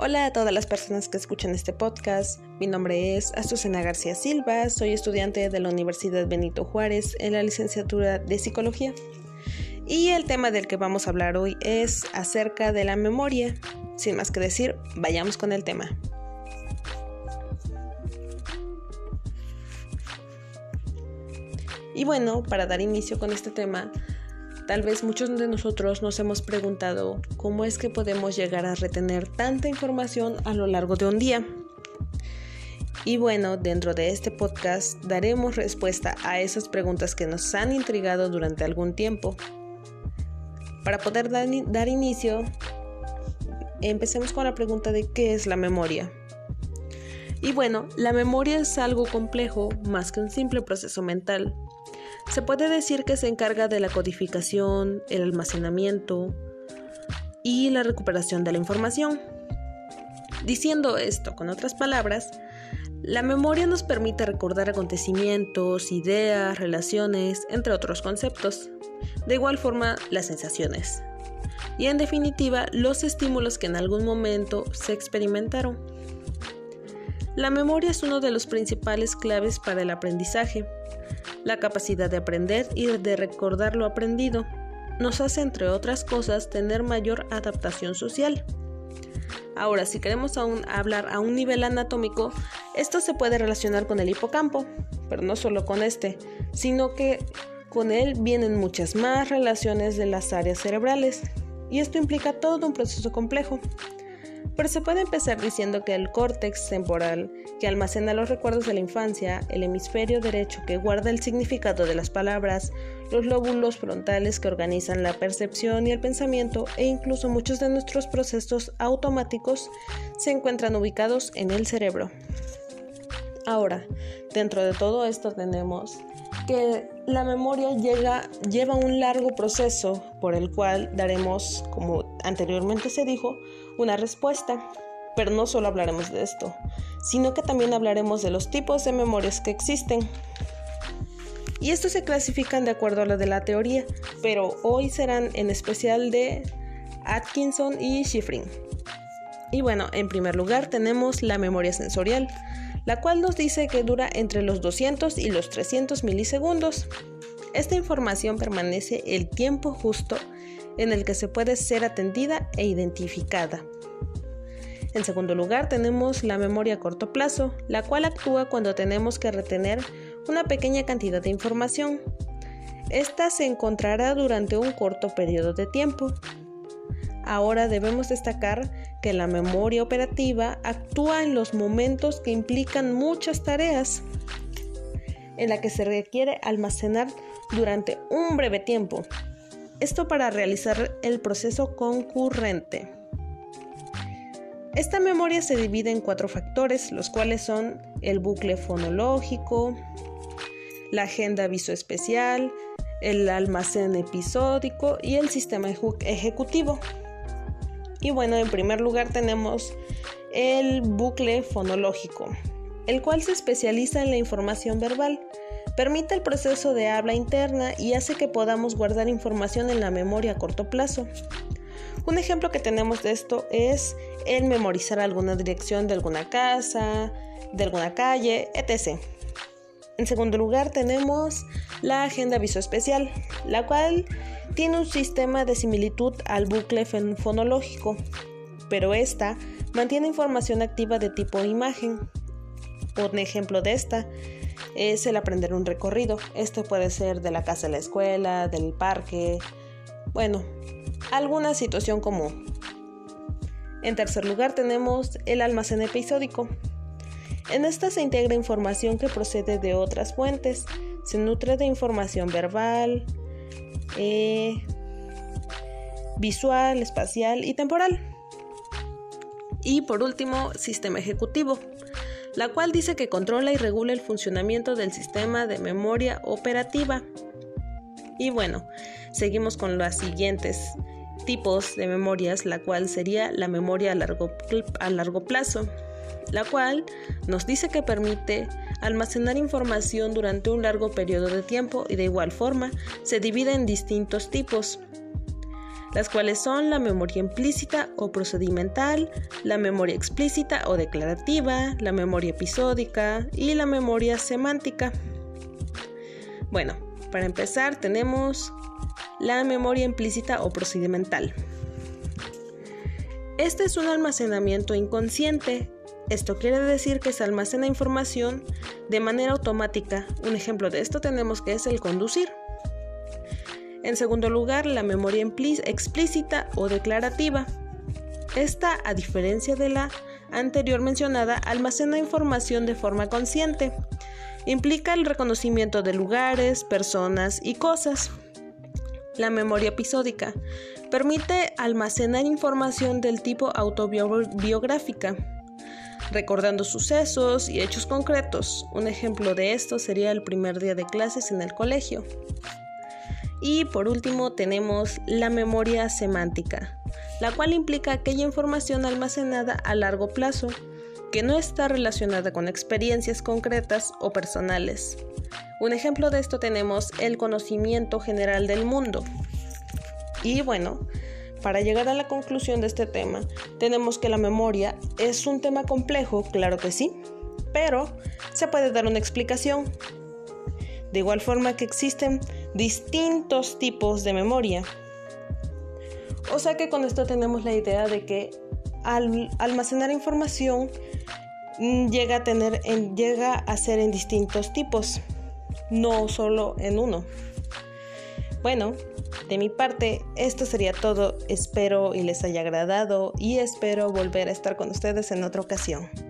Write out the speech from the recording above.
Hola a todas las personas que escuchan este podcast. Mi nombre es Azucena García Silva, soy estudiante de la Universidad Benito Juárez en la licenciatura de Psicología. Y el tema del que vamos a hablar hoy es acerca de la memoria. Sin más que decir, vayamos con el tema. Y bueno, para dar inicio con este tema, Tal vez muchos de nosotros nos hemos preguntado cómo es que podemos llegar a retener tanta información a lo largo de un día. Y bueno, dentro de este podcast daremos respuesta a esas preguntas que nos han intrigado durante algún tiempo. Para poder dar, inicio, empecemos con la pregunta de qué es la memoria. Y bueno, la memoria es algo complejo más que un simple proceso mental se puede decir que se encarga de la codificación, el almacenamiento y la recuperación de la información. Diciendo esto con otras palabras, la memoria nos permite recordar acontecimientos, ideas, relaciones, entre otros conceptos. De igual forma, las sensaciones. Y en definitiva, los estímulos que en algún momento se experimentaron. La memoria es uno de los principales claves para el aprendizaje, la capacidad de aprender y de recordar lo aprendido nos hace, entre otras cosas, tener mayor adaptación social. Ahora, si queremos hablar a un nivel anatómico, esto se puede relacionar con el hipocampo, pero no solo con este, sino que con él vienen muchas más relaciones de las áreas cerebrales, y esto implica todo un proceso complejo. Pero se puede empezar diciendo que el córtex temporal, que almacena los recuerdos de la infancia, el hemisferio derecho que guarda el significado de las palabras, los lóbulos frontales que organizan la percepción y el pensamiento e incluso muchos de nuestros procesos automáticos se encuentran ubicados en el cerebro. Ahora, dentro de todo esto tenemos que la memoria lleva un largo proceso por el cual daremos, como anteriormente se dijo, una respuesta. Pero no solo hablaremos de esto, sino que también hablaremos de los tipos de memorias que existen. Y estos se clasifican de acuerdo a lo de la teoría, pero hoy serán en especial de Atkinson y Schifrin. Y bueno, en primer lugar tenemos la memoria sensorial, la cual nos dice que dura entre los 200 y los 300 milisegundos. Esta información permanece el tiempo justo en el que se puede ser atendida e identificada. En segundo lugar, tenemos la memoria a corto plazo, la cual actúa cuando tenemos que retener una pequeña cantidad de información. Esta se encontrará durante un corto periodo de tiempo. Ahora debemos destacar que la memoria operativa actúa en los momentos que implican muchas tareas, en la que se requiere almacenar durante un breve tiempo. Esto para realizar el proceso concurrente. Esta memoria se divide en cuatro factores, los cuales son el bucle fonológico, la agenda visoespecial, el almacén episódico y el sistema ejecutivo. Y bueno, en primer lugar tenemos el bucle fonológico, el cual se especializa en la información verbal. Permite el proceso de habla interna y hace que podamos guardar información en la memoria a corto plazo. Un ejemplo que tenemos de esto es el memorizar alguna dirección de alguna casa, de alguna calle, etc. En segundo lugar tenemos la agenda visoespecial, la cual tiene un sistema de similitud al bucle fonológico, pero esta mantiene información activa de tipo imagen. Un ejemplo de esta es el aprender un recorrido. Esto puede ser de la casa a la escuela, del parque, bueno, alguna situación común. En tercer lugar tenemos el almacén episódico, en esta se integra información que procede de otras fuentes, se nutre de información verbal, eh, visual, espacial y temporal. Y por último, sistema ejecutivo, la cual dice que controla y regula el funcionamiento del sistema de memoria operativa. Y bueno, seguimos con los siguientes tipos de memorias, la cual sería la memoria a largo, a largo plazo la cual nos dice que permite almacenar información durante un largo periodo de tiempo y de igual forma se divide en distintos tipos. Las cuales son la memoria implícita o procedimental, la memoria explícita o declarativa, la memoria episódica y la memoria semántica. Bueno, para empezar tenemos la memoria implícita o procedimental. Este es un almacenamiento inconsciente. Esto quiere decir que se almacena información de manera automática. Un ejemplo de esto tenemos que es el conducir. En segundo lugar, la memoria explícita o declarativa. Esta, a diferencia de la anterior mencionada, almacena información de forma consciente. Implica el reconocimiento de lugares, personas y cosas. La memoria episódica permite almacenar información del tipo autobiográfica, recordando sucesos y hechos concretos. Un ejemplo de esto sería el primer día de clases en el colegio. Y por último tenemos la memoria semántica, la cual implica aquella información almacenada a largo plazo que no está relacionada con experiencias concretas o personales. Un ejemplo de esto tenemos el conocimiento general del mundo. Y bueno, para llegar a la conclusión de este tema, tenemos que la memoria es un tema complejo, claro que sí, pero se puede dar una explicación. De igual forma que existen distintos tipos de memoria. O sea que con esto tenemos la idea de que al almacenar información mm, llega a tener llega a ser en distintos tipos no solo en uno. Bueno, de mi parte, esto sería todo. Espero y les haya agradado y espero volver a estar con ustedes en otra ocasión.